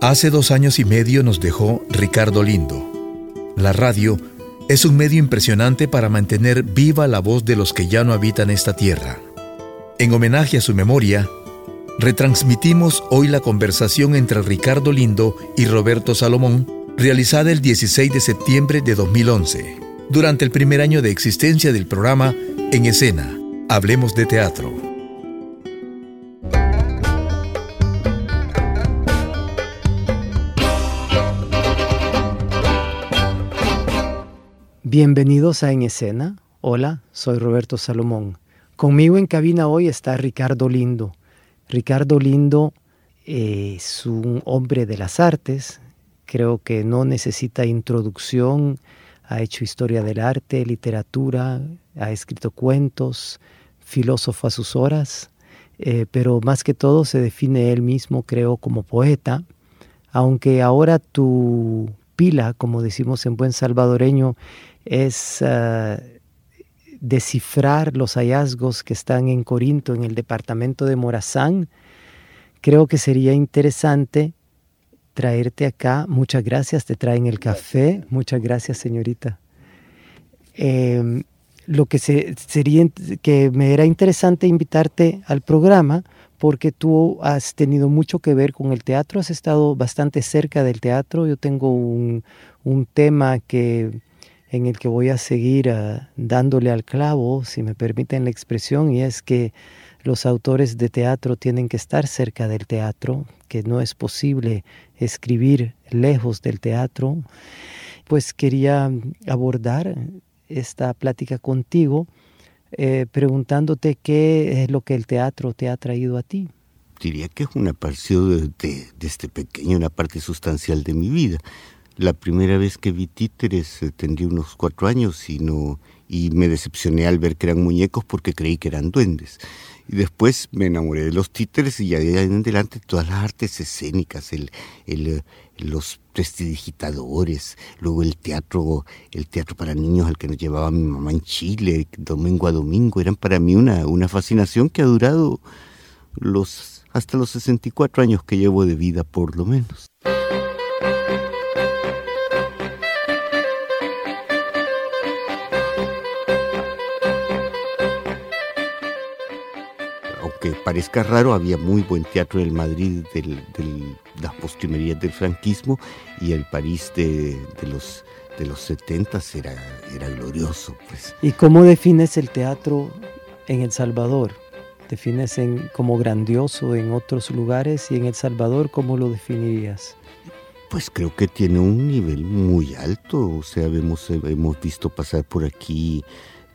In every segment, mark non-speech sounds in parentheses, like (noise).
Hace dos años y medio nos dejó Ricardo Lindo. La radio es un medio impresionante para mantener viva la voz de los que ya no habitan esta tierra. En homenaje a su memoria, retransmitimos hoy la conversación entre Ricardo Lindo y Roberto Salomón, realizada el 16 de septiembre de 2011, durante el primer año de existencia del programa En Escena, Hablemos de Teatro. Bienvenidos a En Escena. Hola, soy Roberto Salomón. Conmigo en cabina hoy está Ricardo Lindo. Ricardo Lindo es un hombre de las artes. Creo que no necesita introducción. Ha hecho historia del arte, literatura, ha escrito cuentos, filósofo a sus horas, eh, pero más que todo se define él mismo, creo, como poeta. Aunque ahora tu pila, como decimos en buen salvadoreño, es eh, descifrar los hallazgos que están en Corinto, en el departamento de Morazán. Creo que sería interesante traerte acá. Muchas gracias, te traen el café. Muchas gracias, señorita. Em, lo que sería que me era interesante invitarte al programa porque tú has tenido mucho que ver con el teatro, has estado bastante cerca del teatro. Yo tengo un, tema que en el que voy a seguir ah, dándole al clavo, si me permiten la expresión, y es que los autores de teatro tienen que estar cerca del teatro, que no es posible escribir lejos del teatro. Pues quería abordar esta plática contigo eh, preguntándote qué es lo que el teatro te ha traído a ti. Diría que es una parte de, de, este pequeño, una parte sustancial de mi vida. La primera vez que vi títeres eh, tendría unos cuatro años y, no, y me decepcioné al ver que eran muñecos porque creí que eran duendes. Y después me enamoré de los títeres y ya de ahí en adelante todas las artes escénicas, el, el, eh, los prestidigitadores, luego el teatro, el teatro para niños al que nos llevaba mi mamá en Chile, domingo a domingo, eran para mí una, una fascinación que ha durado los, hasta los 64 años que llevo de vida por lo menos. Que parezca raro, había muy buen teatro en el Madrid de las postrimerías del franquismo y el París de, los de los 70 era, era glorioso. Pues. ¿Y cómo defines el teatro en El Salvador? ¿Defines en, como grandioso en otros lugares y en El Salvador cómo lo definirías? Pues creo que tiene un nivel muy alto, o sea, hemos, hemos visto pasar por aquí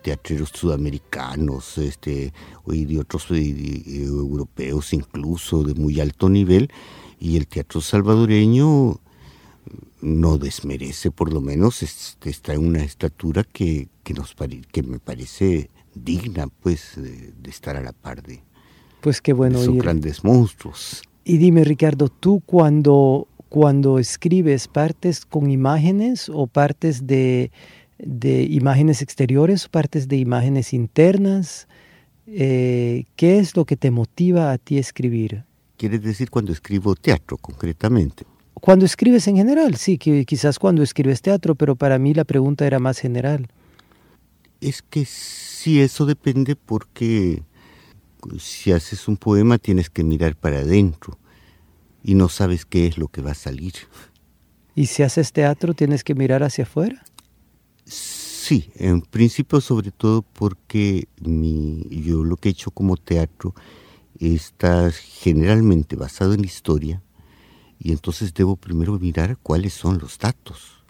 teatreros sudamericanos este, y de otros europeos incluso de muy alto nivel y el teatro salvadoreño no desmerece por lo menos está en una estatura que, que, nos, que me parece digna pues de, estar a la par de, pues qué bueno esos grandes monstruos. Y dime Ricardo, tú cuando, cuando escribes partes con imágenes o partes de de imágenes exteriores, partes de imágenes internas. Eh, ¿Qué es lo que te motiva a ti escribir? ¿Quieres decir cuando escribo teatro concretamente? Cuando escribes en general, sí, que quizás cuando escribes teatro, pero para mí la pregunta era más general. Es que sí, eso depende porque si haces un poema tienes que mirar para adentro y no sabes qué es lo que va a salir. ¿Y si haces teatro tienes que mirar hacia afuera? Sí, en principio sobre todo porque mi, yo lo que he hecho como teatro está generalmente basado en historia y entonces debo primero mirar cuáles son los datos.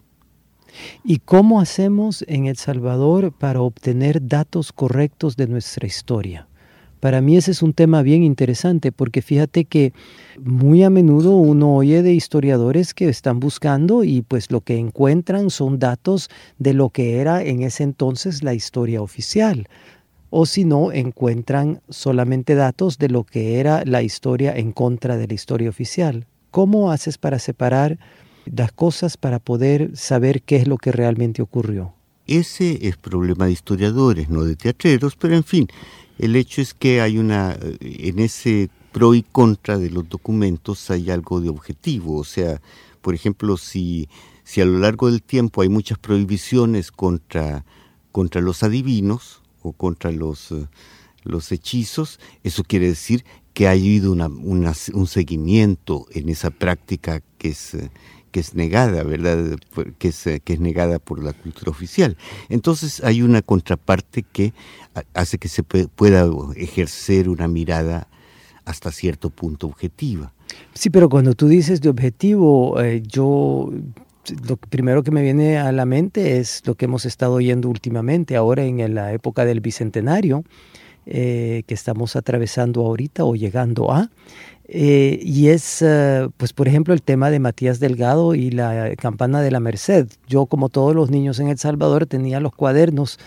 ¿Y cómo hacemos en El Salvador para obtener datos correctos de nuestra historia? Para mí ese es un tema bien interesante porque fíjate que muy a menudo uno oye de historiadores que están buscando y pues lo que encuentran son datos de lo que era en ese entonces la historia oficial. O si no, encuentran solamente datos de lo que era la historia en contra de la historia oficial. ¿Cómo haces para separar las cosas para poder saber qué es lo que realmente ocurrió? Ese es problema de historiadores, no de teatreros, pero en fin, el hecho es que hay una, en ese pro y contra de los documentos hay algo de objetivo. O sea, por ejemplo, si, si a lo largo del tiempo hay muchas prohibiciones contra, contra los adivinos o contra los, los hechizos, eso quiere decir que ha habido una, un seguimiento en esa práctica que es, que es negada, ¿verdad? Que es, que es negada por la cultura oficial. Entonces hay una contraparte que hace que se pueda ejercer una mirada hasta cierto punto objetiva. Sí, pero cuando tú dices de objetivo, eh, yo lo primero que me viene a la mente es lo que hemos estado oyendo últimamente, ahora en la época del Bicentenario, eh, que estamos atravesando ahorita o llegando a. Eh, y es, pues por ejemplo, el tema de Matías Delgado y la campana de la Merced. Yo, como todos los niños en El Salvador, tenía los cuadernos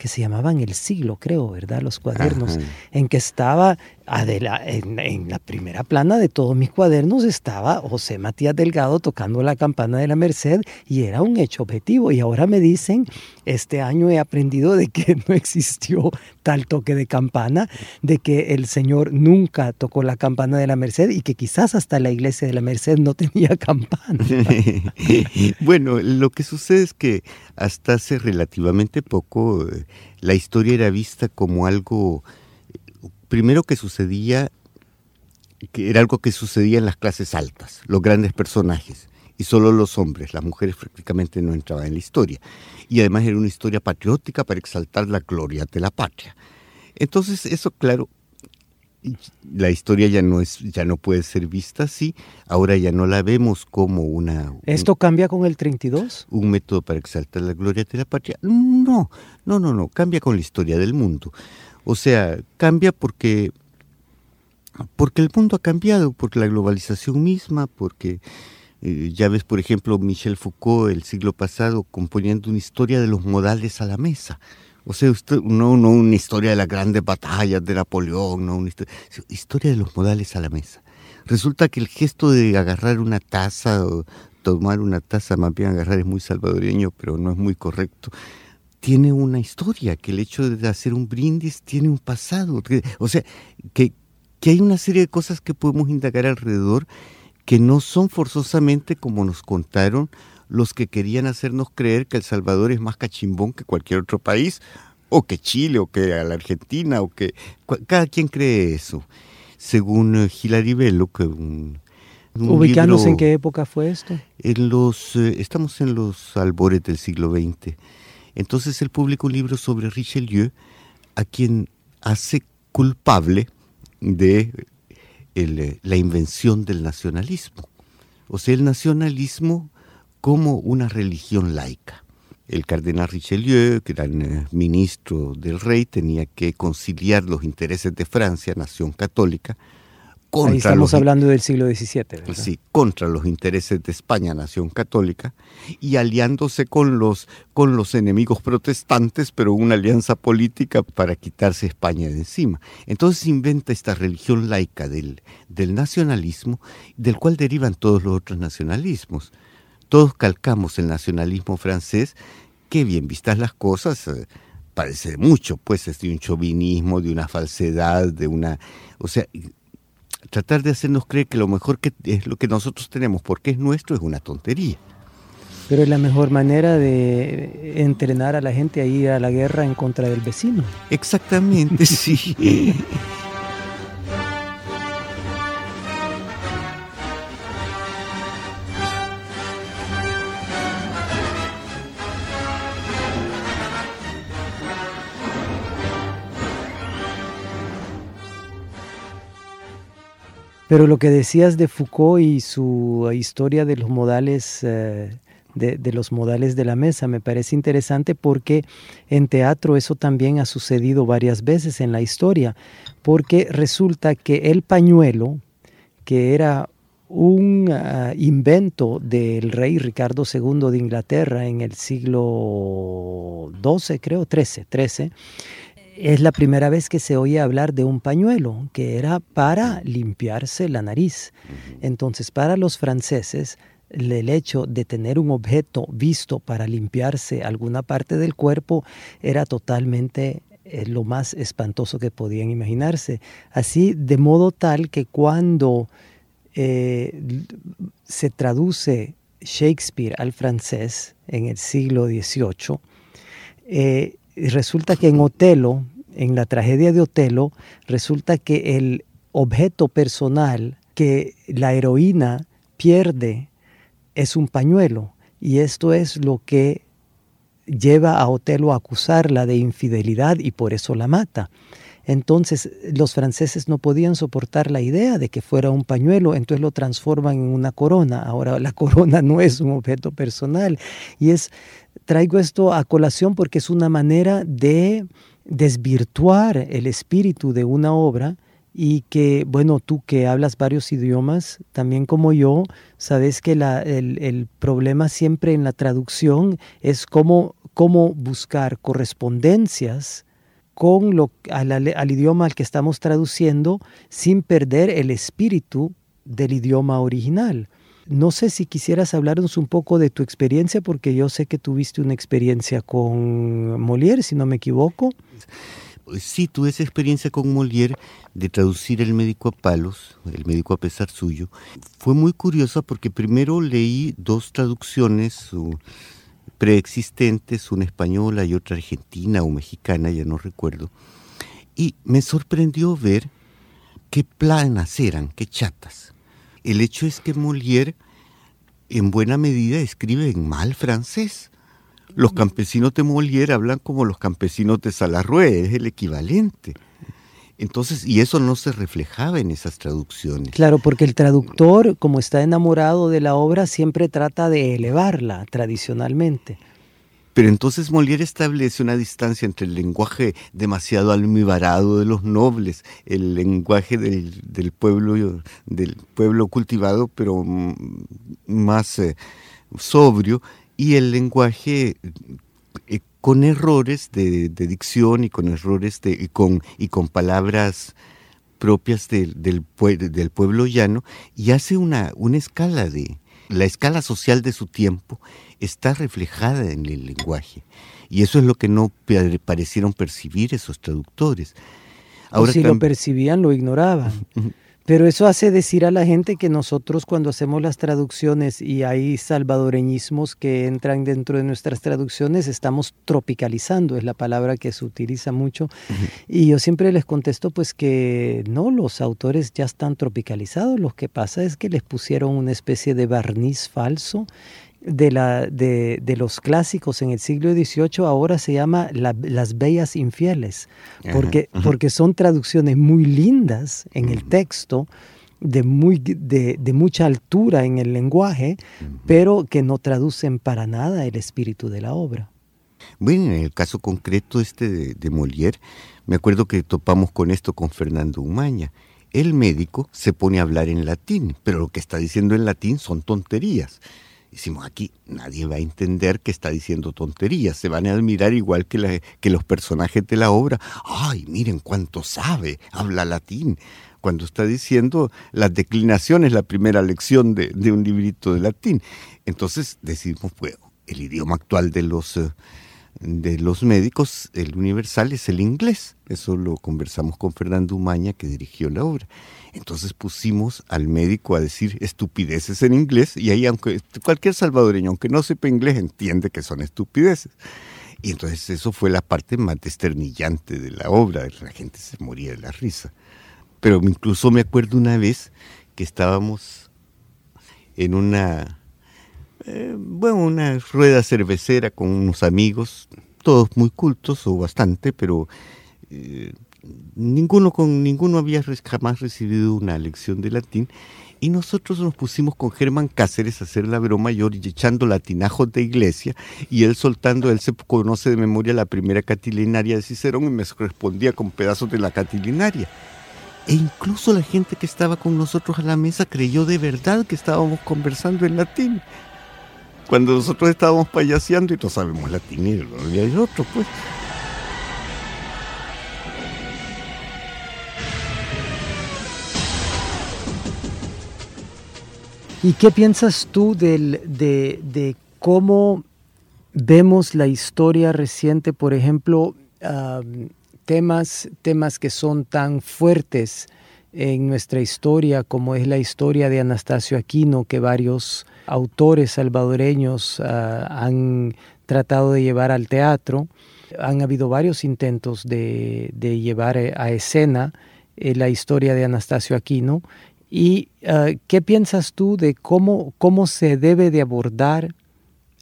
que se llamaban El Siglo, creo, ¿verdad? Los cuadernos, en que estaba en, la primera plana de todos mis cuadernos estaba José Matías Delgado tocando la campana de la Merced y era un hecho objetivo. Y ahora me dicen, este año he aprendido de que no existió tal toque de campana, de que el Señor nunca tocó la campana de la Merced y que quizás hasta la iglesia de la Merced no tenía (laughs) campana. (laughs) bueno, lo que sucede es que hasta hace relativamente poco eh, la historia era vista como algo primero que sucedía, que era algo que sucedía en las clases altas, los grandes personajes, y solo los hombres, las mujeres prácticamente no entraban en la historia. Y además era una historia patriótica para exaltar la gloria de la patria. Entonces eso, claro, la historia ya no es ya no puede ser vista así, ahora ya no la vemos como una ¿Esto cambia con el 32? Un método para exaltar la gloria de la patria. No, no, no, no, cambia con la historia del mundo. O sea, cambia porque, porque el mundo ha cambiado, porque la globalización misma, porque eh, ya ves, por ejemplo, Michel Foucault el siglo pasado componiendo una historia de los modales a la mesa. O sea, no, no una historia de las grandes batallas de Napoleón, no una historia, historia de los modales a la mesa. Resulta que el gesto de agarrar una taza o tomar una taza, más bien agarrar es muy salvadoreño, pero no es muy correcto tiene una historia, que el hecho de hacer un brindis tiene un pasado. o sea, que, que hay una serie de cosas que podemos indagar alrededor que no son forzosamente como nos contaron los que querían hacernos creer que El Salvador es más cachimbón que cualquier otro país, o que Chile, o que la Argentina, o que cada quien cree eso. Según eh, Hilary Bello, que un, ¿Ubicarnos en qué época fue esto? En los, eh, estamos en los albores del siglo XX. Entonces él publica un libro sobre Richelieu, a quien hace culpable de la invención del nacionalismo. O sea, el nacionalismo como una religión laica. El cardenal Richelieu, que era eh, ministro del rey, tenía que conciliar los intereses de Francia, nación católica, Ahí estamos hablando del siglo XVII. ¿verdad? Sí, contra los intereses de España, nación católica, y aliándose con los, con los enemigos protestantes, pero una alianza política para quitarse España de encima. Entonces inventa esta religión laica del, del nacionalismo, del cual derivan todos los otros nacionalismos. Todos calcamos el nacionalismo francés, que bien vistas las cosas, eh, parece mucho, pues es de un chauvinismo, de una falsedad, de una... O sea, tratar de hacernos creer que lo mejor que es lo que nosotros tenemos porque es nuestro es una tontería. Pero es la mejor manera de entrenar a la gente a ir a la guerra en contra del vecino. Exactamente, (laughs) sí. Pero lo que decías de Foucault y su historia de los modales eh, de, los modales de la mesa. Me parece interesante porque en teatro eso también ha sucedido varias veces en la historia, porque resulta que el pañuelo, que era un uh, invento del rey Ricardo II de Inglaterra en el siglo XII, creo, XIII, XIII, es la primera vez que se oye hablar de un pañuelo, que era para limpiarse la nariz. Entonces, para los franceses, el hecho de tener un objeto visto para limpiarse alguna parte del cuerpo era totalmente eh, lo más espantoso que podían imaginarse. Así, de modo tal que cuando eh, se traduce Shakespeare al francés en el siglo XVIII, eh, resulta que en Otelo, en la tragedia de Otelo, resulta que el objeto personal que la heroína pierde es un pañuelo. Y esto es lo que lleva a Otelo a acusarla de infidelidad y por eso la mata. Entonces los franceses no podían soportar la idea de que fuera un pañuelo, entonces lo transforman en una corona. Ahora la (laughs) corona no es un objeto personal y es traigo esto a colación porque es una manera de desvirtuar el espíritu de una obra y que, bueno, tú que hablas varios idiomas, también como yo, sabes que el, el, problema siempre en la traducción es cómo, cómo buscar correspondencias con lo, al idioma al que estamos traduciendo sin perder el espíritu del idioma original. No sé si quisieras hablarnos un poco de tu experiencia, porque yo sé que tuviste una experiencia con Molière, si no me equivoco. Pues sí, tuve esa experiencia con Molière de traducir El médico a palos, El médico a pesar suyo. Fue muy curiosa porque primero leí dos traducciones preexistentes, una española y otra argentina o mexicana, ya no recuerdo. Y me sorprendió ver qué planas eran, qué chatas. El hecho es que Molière en buena medida escribe en mal francés. Los campesinos de Molière hablan como los campesinos de Salarrué, es el equivalente. Entonces, y eso no se reflejaba en esas traducciones. Claro, porque el traductor, como está enamorado de la obra, siempre trata de elevarla tradicionalmente. Pero entonces Molière establece una distancia entre el lenguaje demasiado almibarado de los nobles, el lenguaje del, pueblo, del pueblo cultivado, pero más eh, sobrio, y el lenguaje eh, con errores de, dicción y con errores de, y, con, palabras propias del, del, pueblo llano, y hace una escala de, la escala social de su tiempo está reflejada en el lenguaje. Y eso es lo que no parecieron percibir esos traductores. Ahora, o si lo percibían, lo ignoraban. Pero eso hace decir a la gente que nosotros cuando hacemos las traducciones y hay salvadoreñismos que entran dentro de nuestras traducciones, estamos tropicalizando, es la palabra que se utiliza mucho. Uh -huh. Y yo siempre les contesto pues que no, los autores ya están tropicalizados, lo que pasa es que les pusieron una especie de barniz falso de, la, de, de, los clásicos en el siglo XVIII ahora se llama la, Las Bellas Infieles, porque, porque son traducciones muy lindas en el texto, de, muy, de, de mucha altura en el lenguaje, pero que no traducen para nada el espíritu de la obra. Bueno, en el caso concreto este de, de Molière, me acuerdo que topamos con esto con Fernando Umaña. El médico se pone a hablar en latín, pero lo que está diciendo en latín son tonterías Decimos aquí, nadie va a entender que está diciendo tonterías, se van a admirar igual que, la, los personajes de la obra. ¡Ay, miren cuánto sabe! Habla latín. Cuando está diciendo las declinaciones, la primera lección de, de un librito de latín. Entonces decimos, pues, el idioma actual de los, de los médicos, el universal, es el inglés. Eso lo conversamos con Fernando Umaña, que dirigió la obra. Entonces pusimos al médico a decir estupideces en inglés y ahí aunque cualquier salvadoreño, aunque no sepa inglés, entiende que son estupideces. Y entonces eso fue la parte más desternillante de la obra, la gente se moría de la risa. Pero incluso me acuerdo una vez que estábamos en una, eh, bueno, una rueda cervecera con unos amigos, todos muy cultos o bastante, pero eh, ninguno, con, ninguno había jamás recibido una lección de latín y nosotros nos pusimos con Germán Cáceres a hacer la broma, yo echando latinajos de iglesia y él soltando, él se conoce de memoria la primera catilinaria de Cicerón y me respondía con pedazos de la catilinaria. E incluso la gente que estaba con nosotros a la mesa creyó de verdad que estábamos conversando en latín. Cuando nosotros estábamos payaseando y no sabemos latín y había otro, pues. ¿Y qué piensas tú de, cómo vemos la historia reciente, por ejemplo, temas, temas que son tan fuertes en nuestra historia como es la historia de Anastasio Aquino, que varios autores salvadoreños ah, han tratado de llevar al teatro? Han habido varios intentos de, llevar a escena eh, la historia de Anastasio Aquino ¿Y qué piensas tú de cómo, cómo se debe de abordar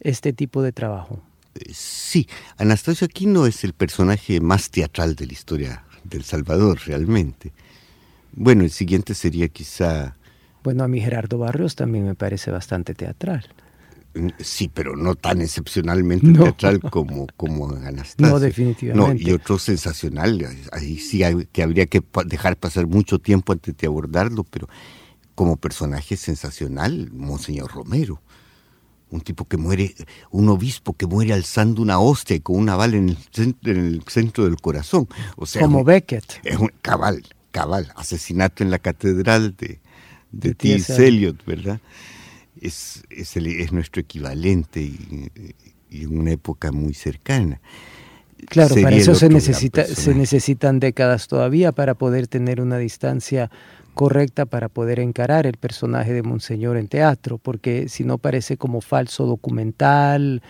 este tipo de trabajo? Eh, sí, Anastasio Aquino es el personaje más teatral de la historia del Salvador, realmente. Bueno, el siguiente sería quizá... Bueno, a mí Gerardo Barrios también me parece bastante teatral. Mm, sí, pero no tan excepcionalmente teatral (laughs) como, como Anastasio. No, definitivamente. No, y otro sensacional, ahí sí que habría que dejar pasar mucho tiempo antes de abordarlo, pero como personaje sensacional, Monseñor Romero. Un tipo que muere, un obispo que muere alzando una hostia y con una bala en el centro, del corazón. O sea, como Beckett. Es un cabal, cabal, asesinato en la catedral de, de, T. Eliot, ¿verdad? es, es, nuestro equivalente y, en una época muy cercana. Claro, para eso se, necesita, se necesitan décadas todavía para poder tener una distancia correcta para poder encarar el personaje de Monseñor en teatro, porque si no parece como falso documental.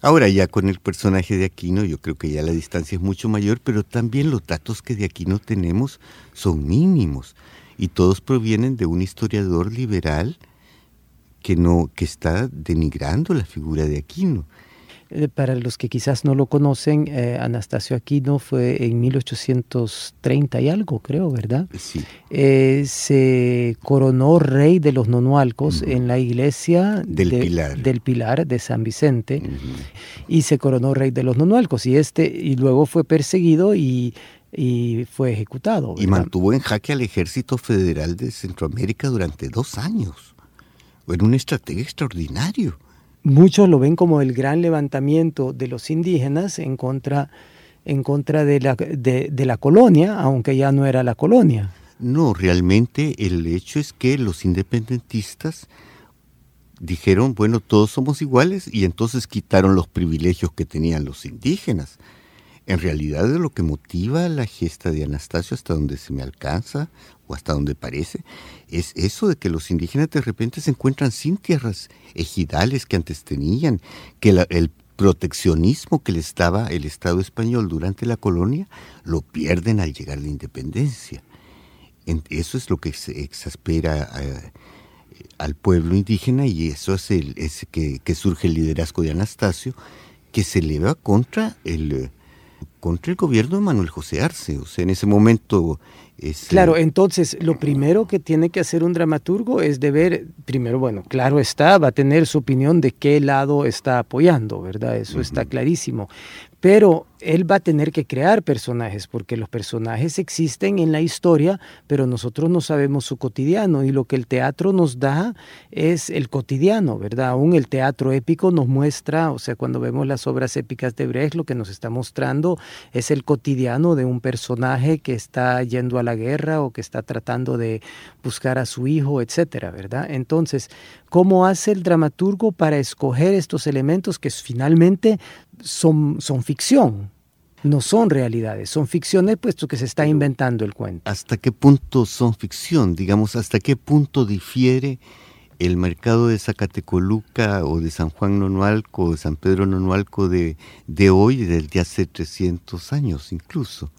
Ahora ya con el personaje de Aquino yo creo que ya la distancia es mucho mayor, pero también los datos que de Aquino tenemos son mínimos y todos provienen de un historiador liberal que, no, que está denigrando la figura de Aquino. Eh, para los que quizás no lo conocen, eh, Anastasio Aquino fue en 1830 y algo, creo, ¿verdad? Sí. Eh, se coronó rey de los nonualcos en la iglesia del, Pilar. del Pilar de San Vicente y se coronó rey de los nonualcos y este y luego fue perseguido y y fue ejecutado. Y mantuvo en jaque al ejército federal de Centroamérica durante dos años. Era un estratega extraordinario. Muchos lo ven como el gran levantamiento de los indígenas en contra, en contra de, la, de, la colonia, aunque ya no era la colonia. No, realmente el hecho es que los independentistas dijeron, bueno, todos somos iguales y entonces quitaron los privilegios que tenían los indígenas. En realidad lo que motiva la gesta de Anastasio hasta donde se me alcanza o hasta donde parece es eso de que los indígenas de repente se encuentran sin tierras ejidales que antes tenían, que el proteccionismo que les daba el Estado español durante la colonia lo pierden al llegar la independencia. Eso es lo que se exaspera eh, al pueblo indígena y eso es, el, que, que surge el liderazgo de Anastasio que se eleva contra el contra el gobierno de Manuel José Arce. O sea, en ese momento... claro, entonces lo primero que tiene que hacer un dramaturgo es de ver, primero, bueno, claro está, va a tener su opinión de qué lado está apoyando, ¿verdad? Eso está clarísimo. Pero él va a tener que crear personajes, porque los personajes existen en la historia, pero nosotros no sabemos su cotidiano y lo que el teatro nos da es el cotidiano, ¿verdad? Aún el teatro épico nos muestra, o sea, cuando vemos las obras épicas de Brecht, lo que nos está mostrando es el cotidiano de un personaje que está yendo a la guerra o que está tratando de buscar a su hijo, etcétera, ¿verdad? Entonces, ¿cómo hace el dramaturgo para escoger estos elementos que finalmente son, son ficción? no son realidades, son ficciones puesto que se está inventando el cuento. ¿Hasta qué punto son ficción? Digamos, ¿hasta qué punto difiere el mercado de Zacatecoluca o de San Juan Nonualco o de San Pedro Nonualco de, de hoy, de hace 300 años incluso?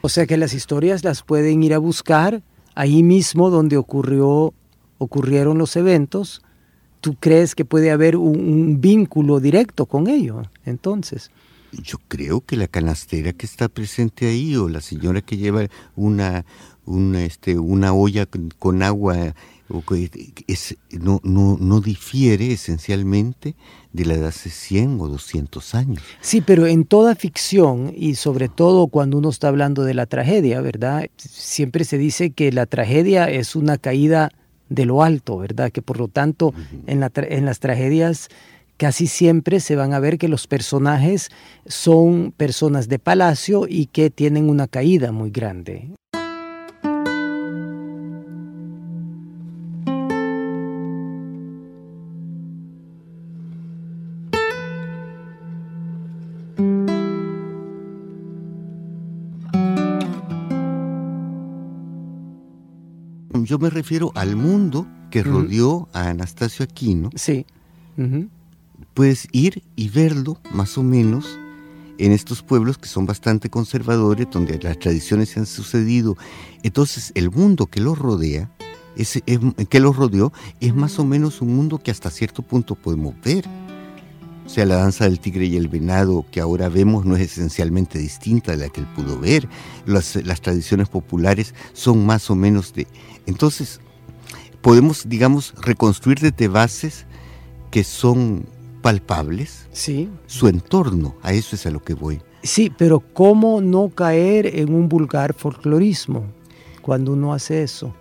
O sea que las historias las pueden ir a buscar ahí mismo donde ocurrió, ocurrieron los eventos. ¿Tú crees que puede haber un, un vínculo directo con ello entonces? Yo creo que la canastera que está presente ahí o la señora que lleva una, una, este, una olla con, agua es, no, no, no difiere esencialmente de la de hace 100 o 200 años. Sí, pero en toda ficción y sobre todo cuando uno está hablando de la tragedia, ¿verdad? Siempre se dice que la tragedia es una caída de lo alto, ¿verdad? Que por lo tanto en, la en las tragedias casi siempre se van a ver que los personajes son personas de palacio y que tienen una caída muy grande. Yo me refiero al mundo que rodeó a Anastasio Aquino. Sí puedes ir y verlo más o menos en estos pueblos que son bastante conservadores, donde las tradiciones se han sucedido. Entonces el mundo que los rodea, ese, que los rodeó, es más o menos un mundo que hasta cierto punto podemos ver. O sea, la danza del tigre y el venado que ahora vemos no es esencialmente distinta de la que él pudo ver. Las, las tradiciones populares son más o menos de... Entonces, podemos, digamos, reconstruir desde bases que son palpables sí. su entorno, a eso es a lo que voy. Sí, pero ¿cómo no caer en un vulgar folclorismo cuando uno hace eso?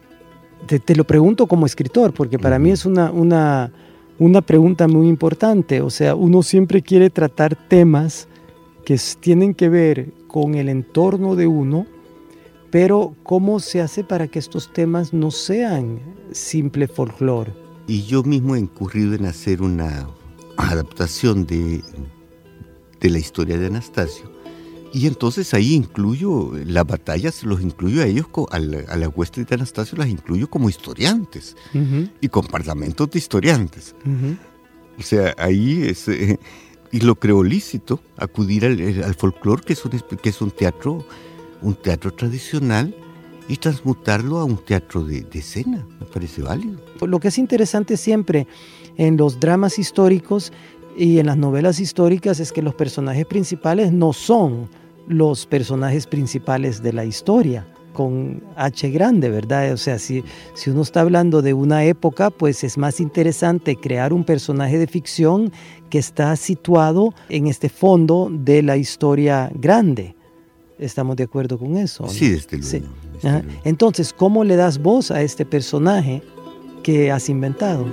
Te, lo pregunto como escritor, porque para mí es una, una, una pregunta muy importante. O sea, uno siempre quiere tratar temas que tienen que ver con el entorno de uno, pero ¿cómo se hace para que estos temas no sean simple folclore? Y yo mismo he incurrido en hacer una adaptación de, de la historia de Anastasio. Y entonces ahí incluyo las batallas, los incluyo a ellos, a la, a la hueste de Anastasio las incluyo como historiantes y con parlamentos de historiantes. O sea, ahí es, eh, y lo creo lícito acudir al, al folclore, que es, un, que es un teatro, un teatro tradicional, y transmutarlo a un teatro de, de escena. Me parece válido. Lo que es interesante siempre en los dramas históricos y en las novelas históricas es que los personajes principales no son los personajes principales de la historia con H grande, ¿verdad? O sea, si, si uno está hablando de una época, pues es más interesante crear un personaje de ficción que está situado en este fondo de la historia grande. ¿Estamos de acuerdo con eso? Sí, desde luego. Sí. Entonces, ¿cómo le das voz a este personaje que has inventado?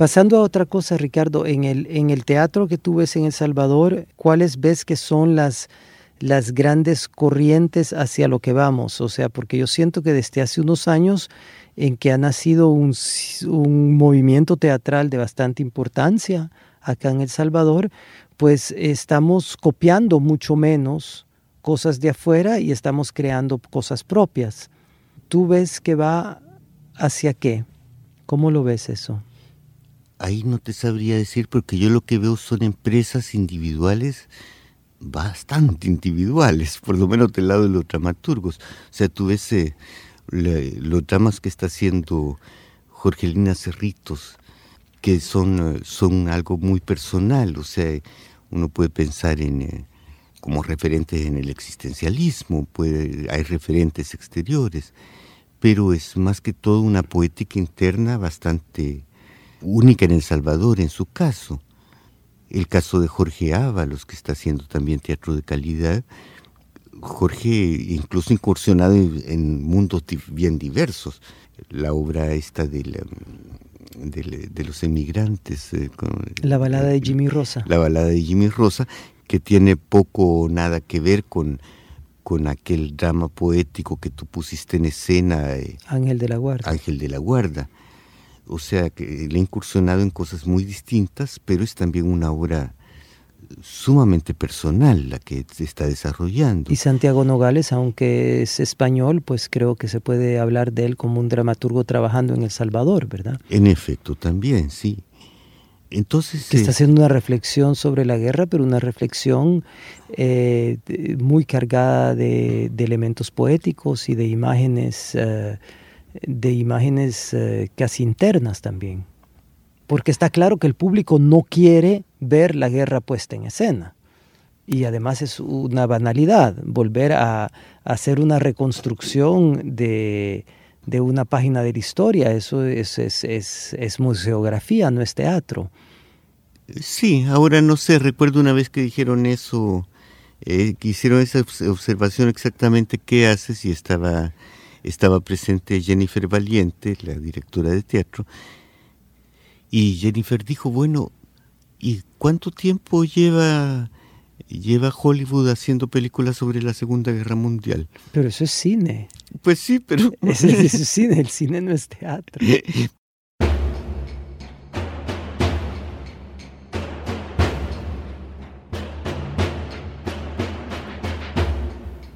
Pasando a otra cosa, Ricardo, en el, teatro que tú ves en El Salvador, ¿cuáles ves que son las, grandes corrientes hacia lo que vamos? O sea, porque yo siento que desde hace unos años en que ha nacido un movimiento teatral de bastante importancia acá en El Salvador, pues estamos copiando mucho menos cosas de afuera y estamos creando cosas propias. ¿Tú ves que va hacia qué? ¿Cómo lo ves eso? Ahí no te sabría decir porque yo lo que veo son empresas individuales bastante individuales, por lo menos del lado de los dramaturgos. O sea, tú ves eh, los dramas que está haciendo Jorgelina Cerritos, que son, eh, son algo muy personal, o sea, uno puede pensar en eh, como referentes en el existencialismo, hay referentes exteriores, pero es más que todo una poética interna bastante única en El Salvador en su caso. El caso de Jorge Ábalos, que está haciendo también teatro de calidad. Jorge incluso incursionado en, mundos bien diversos. La obra esta de, de, los emigrantes. Eh, la balada de Jimmy Rosa. La balada de Jimmy Rosa, que tiene poco o nada que ver con, con aquel drama poético que tú pusiste en escena. Eh, Ángel de la Guarda. Ángel de la Guarda o sea que le ha incursionado en cosas muy distintas, pero es también una obra sumamente personal la que se está desarrollando. Y Santiago Nogales, aunque es español, pues creo que se puede hablar de él como un dramaturgo trabajando en El Salvador, ¿verdad? En efecto, también, sí. Entonces, que está haciendo una reflexión sobre la guerra, pero una reflexión eh, muy cargada de, elementos poéticos y de imágenes eh, de imágenes eh, casi internas también. Porque está claro que el público no quiere ver la guerra puesta en escena. Y además es una banalidad volver a, hacer una reconstrucción de, una página de la historia. Eso es, es, museografía, no es teatro. Sí, ahora no sé, recuerdo una vez que dijeron eso, eh, que hicieron esa observación exactamente qué haces y estaba estaba presente Jennifer Valiente, la directora de teatro, y Jennifer dijo, bueno, ¿y cuánto tiempo lleva, lleva Hollywood haciendo películas sobre la Segunda Guerra Mundial? Pero eso es cine. Pues sí, pero... (laughs) eso es (laughs) cine, el cine no es teatro. (laughs)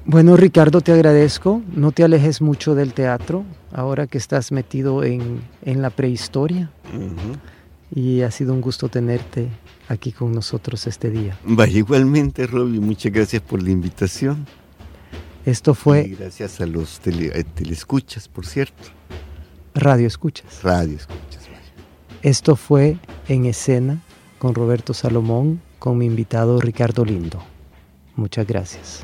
Bueno, Ricardo, te agradezco. No te alejes mucho del teatro, ahora que estás metido en, la prehistoria. Y ha sido un gusto tenerte aquí con nosotros este día. Vaya, igualmente, Robbie, muchas gracias por la invitación. Esto fue... gracias a los tele, telescuchas, por cierto. Radio escuchas. Radio escuchas, vaya. Esto fue En Escena con Roberto Salomón, con mi invitado Ricardo Lindo. Muchas gracias.